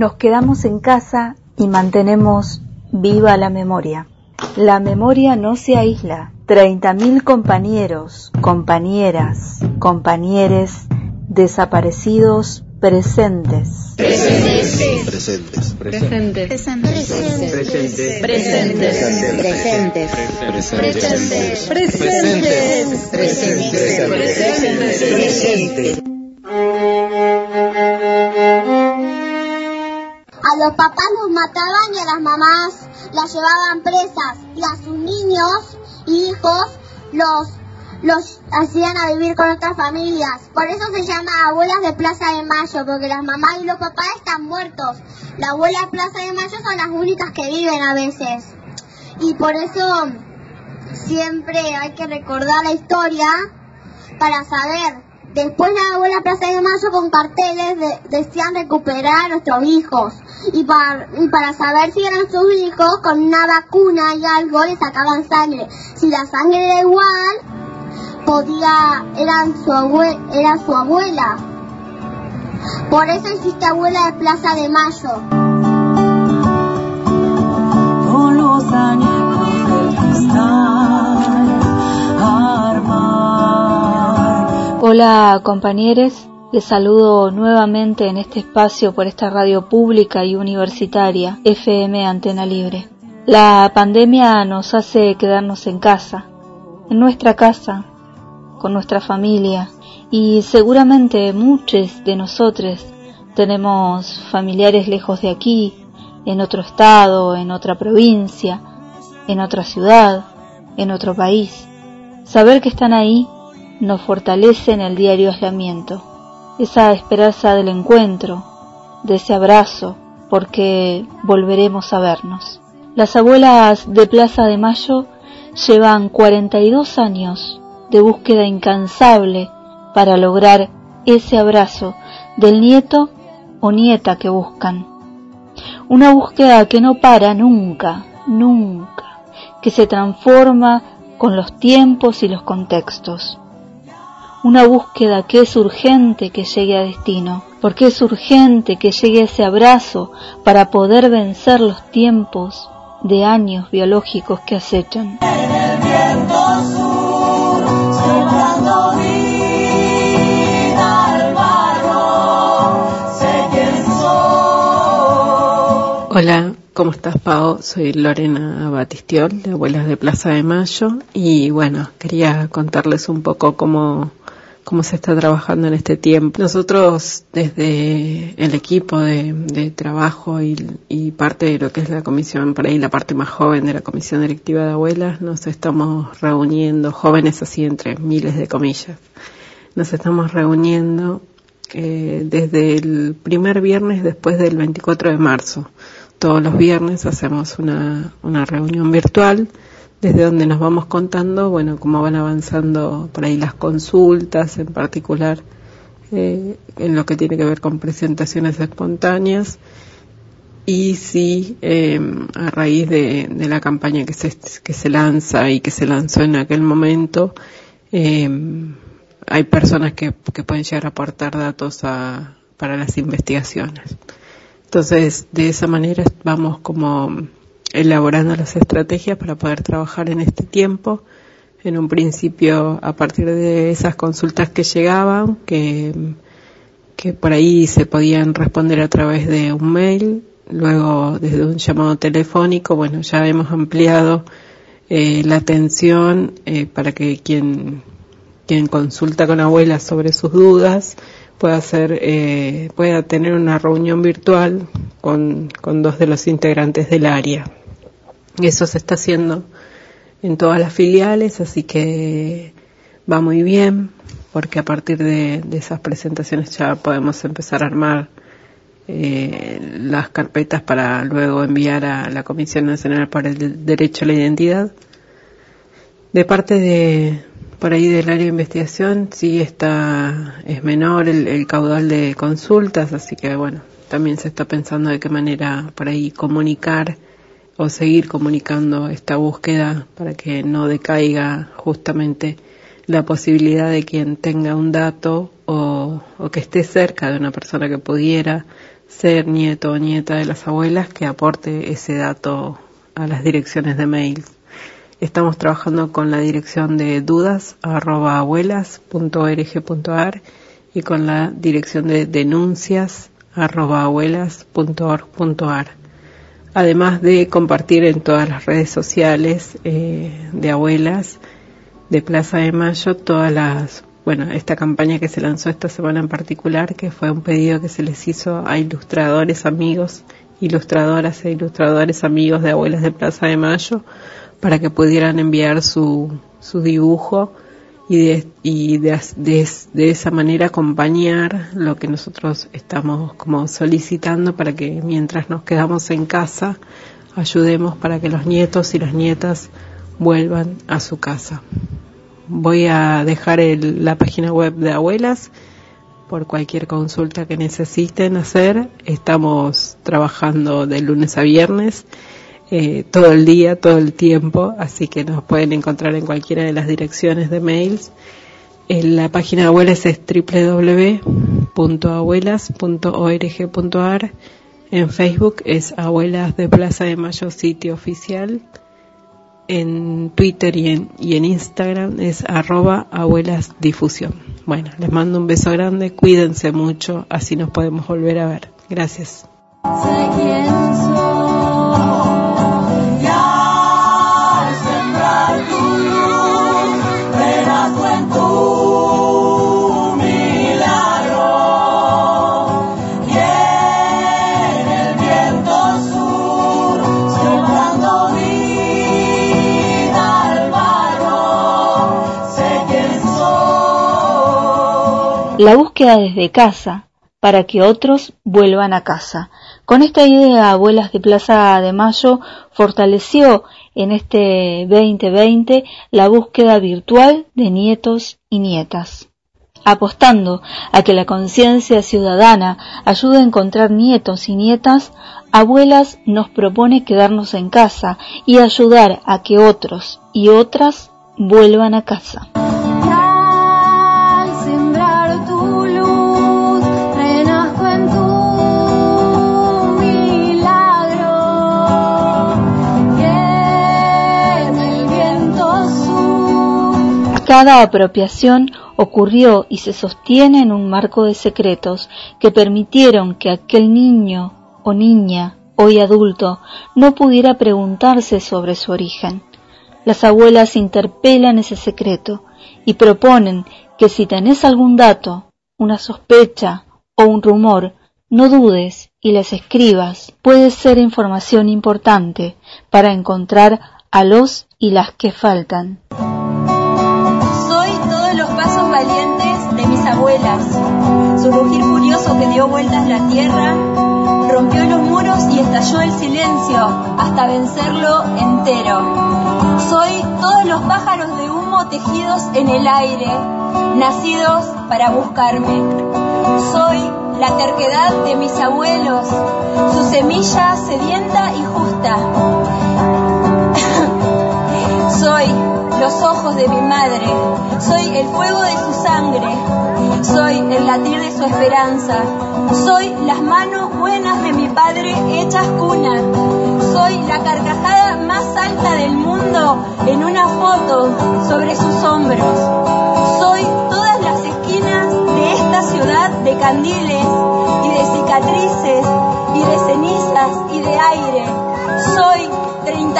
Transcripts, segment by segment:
Nos quedamos en casa y mantenemos viva la memoria. La memoria no se aísla. 30.000 compañeros, compañeras, compañeres desaparecidos presentes. Presentes. Presentes. Presentes. Presentes. Presentes. Presentes. Presentes. Presentes. Presentes. Presentes. Los papás los mataban y a las mamás las llevaban presas y a sus niños y hijos los los hacían a vivir con otras familias. Por eso se llama abuelas de Plaza de Mayo, porque las mamás y los papás están muertos. La abuela de Plaza de Mayo son las únicas que viven a veces. Y por eso siempre hay que recordar la historia para saber. Después la abuela Plaza de Mayo con carteles de- decían recuperar a nuestros hijos. Y para, saber si eran sus hijos, con una vacuna y algo le sacaban sangre. Si la sangre era igual, podía, eran su abue, era su abuela. Por eso existe abuela de Plaza de Mayo. Hola compañeros, les saludo nuevamente en este espacio por esta radio pública y universitaria FM Antena Libre. La pandemia nos hace quedarnos en casa, en nuestra casa, con nuestra familia y seguramente muchos de nosotros tenemos familiares lejos de aquí, en otro estado, en otra provincia, en otra ciudad, en otro país. Saber que están ahí nos fortalece en el diario aislamiento, esa esperanza del encuentro, de ese abrazo, porque volveremos a vernos. Las abuelas de Plaza de Mayo llevan 42 años de búsqueda incansable para lograr ese abrazo del nieto o nieta que buscan. Una búsqueda que no para nunca, nunca, que se transforma con los tiempos y los contextos. Una búsqueda que es urgente que llegue a destino, porque es urgente que llegue ese abrazo para poder vencer los tiempos de años biológicos que acechan. ¿Cómo estás, Pao? Soy Lorena Batistiol, de Abuelas de Plaza de Mayo, y bueno, quería contarles un poco cómo, cómo se está trabajando en este tiempo. Nosotros, desde el equipo de, de trabajo y, y parte de lo que es la comisión, por ahí la parte más joven de la comisión directiva de abuelas, nos estamos reuniendo, jóvenes así entre miles de comillas, nos estamos reuniendo eh, desde el primer viernes después del 24 de marzo. Todos los viernes hacemos una, una reunión virtual desde donde nos vamos contando, bueno, cómo van avanzando por ahí las consultas, en particular eh, en lo que tiene que ver con presentaciones espontáneas y si eh, a raíz de, la campaña que se, que se lanza y que se lanzó en aquel momento, eh, hay personas que, que pueden llegar a aportar datos a, para las investigaciones. Entonces, de esa manera vamos como elaborando las estrategias para poder trabajar en este tiempo. En un principio, a partir de esas consultas que llegaban, que, que por ahí se podían responder a través de un mail, luego desde un llamado telefónico, bueno, ya hemos ampliado eh, la atención eh, para que quien, quien consulta con abuelas sobre sus dudas pueda hacer, eh, pueda tener una reunión virtual con, con dos de los integrantes del área. Eso se está haciendo en todas las filiales, así que va muy bien, porque a partir de, de esas presentaciones ya podemos empezar a armar eh, las carpetas para luego enviar a la Comisión Nacional para el Derecho a la Identidad. De parte de, por ahí del área de investigación, sí está, es menor el, caudal de consultas, así que bueno, también se está pensando de qué manera por ahí comunicar o seguir comunicando esta búsqueda para que no decaiga justamente la posibilidad de quien tenga un dato o, o que esté cerca de una persona que pudiera ser nieto o nieta de las abuelas que aporte ese dato a las direcciones de mail. Estamos trabajando con la dirección de dudas abuelas.org.ar y con la dirección de denuncias. Además de compartir en todas las redes sociales eh, de abuelas de Plaza de Mayo todas las bueno, esta campaña que se lanzó esta semana en particular, que fue un pedido que se les hizo a ilustradores amigos, ilustradoras e ilustradores amigos de Abuelas de Plaza de Mayo, para que pudieran enviar su, su dibujo y, de, y de, de, esa manera acompañar lo que nosotros estamos como solicitando para que mientras nos quedamos en casa ayudemos para que los nietos y las nietas vuelvan a su casa. Voy a dejar la página web de abuelas por cualquier consulta que necesiten hacer. Estamos trabajando de lunes a viernes, eh, todo el día, todo el tiempo, así que nos pueden encontrar en cualquiera de las direcciones de mails. En la página de abuelas es www.abuelas.org.ar. En Facebook es Abuelas de Plaza de Mayo, sitio oficial en Twitter y en, y en Instagram es arroba abuelasdifusión. Bueno, les mando un beso grande, cuídense mucho, así nos podemos volver a ver. Gracias. La búsqueda desde casa para que otros vuelvan a casa. Con esta idea, Abuelas de Plaza de Mayo fortaleció en este 2020 la búsqueda virtual de nietos y nietas. Apostando a que la conciencia ciudadana ayude a encontrar nietos y nietas, Abuelas nos propone quedarnos en casa y ayudar a que otros y otras vuelvan a casa. Cada apropiación ocurrió y se sostiene en un marco de secretos que permitieron que aquel niño o niña, hoy adulto, no pudiera preguntarse sobre su origen. Las abuelas interpelan ese secreto y proponen que si tenés algún dato, una sospecha o un rumor, no dudes y les escribas. Puede ser información importante para encontrar a los y las que faltan. Abuelas. Su rugir furioso que dio vueltas la tierra rompió los muros y estalló el silencio hasta vencerlo entero. Soy todos los pájaros de humo tejidos en el aire, nacidos para buscarme. Soy la terquedad de mis abuelos, su semilla sedienta y justa. Soy los ojos de mi madre, soy el fuego de su sangre, soy el latir de su esperanza, soy las manos buenas de mi padre hechas cuna, soy la carcajada más alta del mundo en una foto sobre sus hombros, soy todas las esquinas de esta ciudad de candiles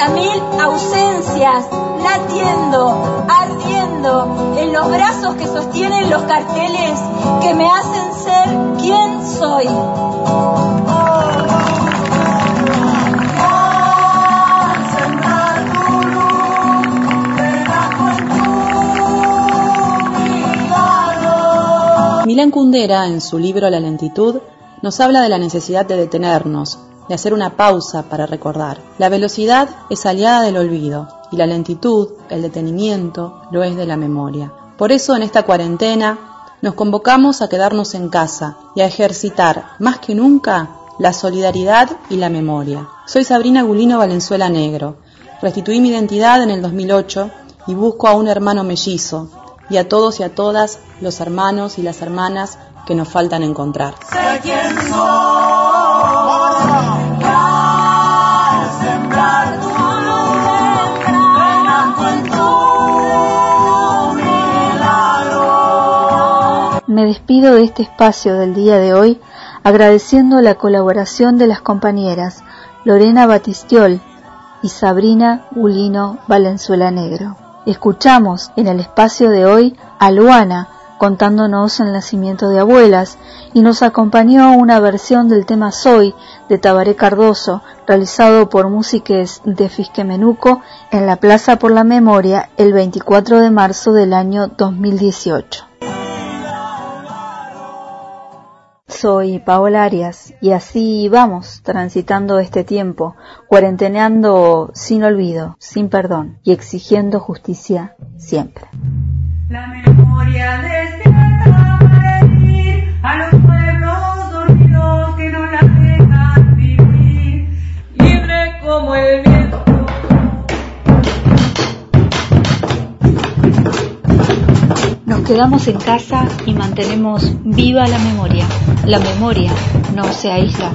30.000 ausencias latiendo, ardiendo en los brazos que sostienen los carteles que me hacen ser quien soy. Milán Kundera, en su libro La lentitud, nos habla de la necesidad de detenernos, de hacer una pausa para recordar. La velocidad es aliada del olvido y la lentitud, el detenimiento, lo es de la memoria. Por eso en esta cuarentena nos convocamos a quedarnos en casa y a ejercitar más que nunca la solidaridad y la memoria. Soy Sabrina Gulino Valenzuela Negro. Restituí mi identidad en el 2008 y busco a un hermano mellizo y a todos y a todas los hermanos y las hermanas que nos faltan encontrar. quién soy. Me despido de este espacio del día de hoy agradeciendo la colaboración de las compañeras Lorena Batistiol y Sabrina Gulino Valenzuela Negro. Escuchamos en el espacio de hoy a Luana contándonos el nacimiento de abuelas y nos acompañó una versión del tema Soy de Tabaré Cardoso realizado por músiques de Fisquemenuco en la Plaza por la Memoria el 24 de marzo del año 2018. Soy Paola Arias y así vamos transitando este tiempo, cuarenteneando sin olvido, sin perdón y exigiendo justicia siempre. La memoria despierta para herir a los pueblos dormidos que no la dejan vivir, libre como el viento. Nos quedamos en casa y mantenemos viva la memoria. La memoria no se aísla.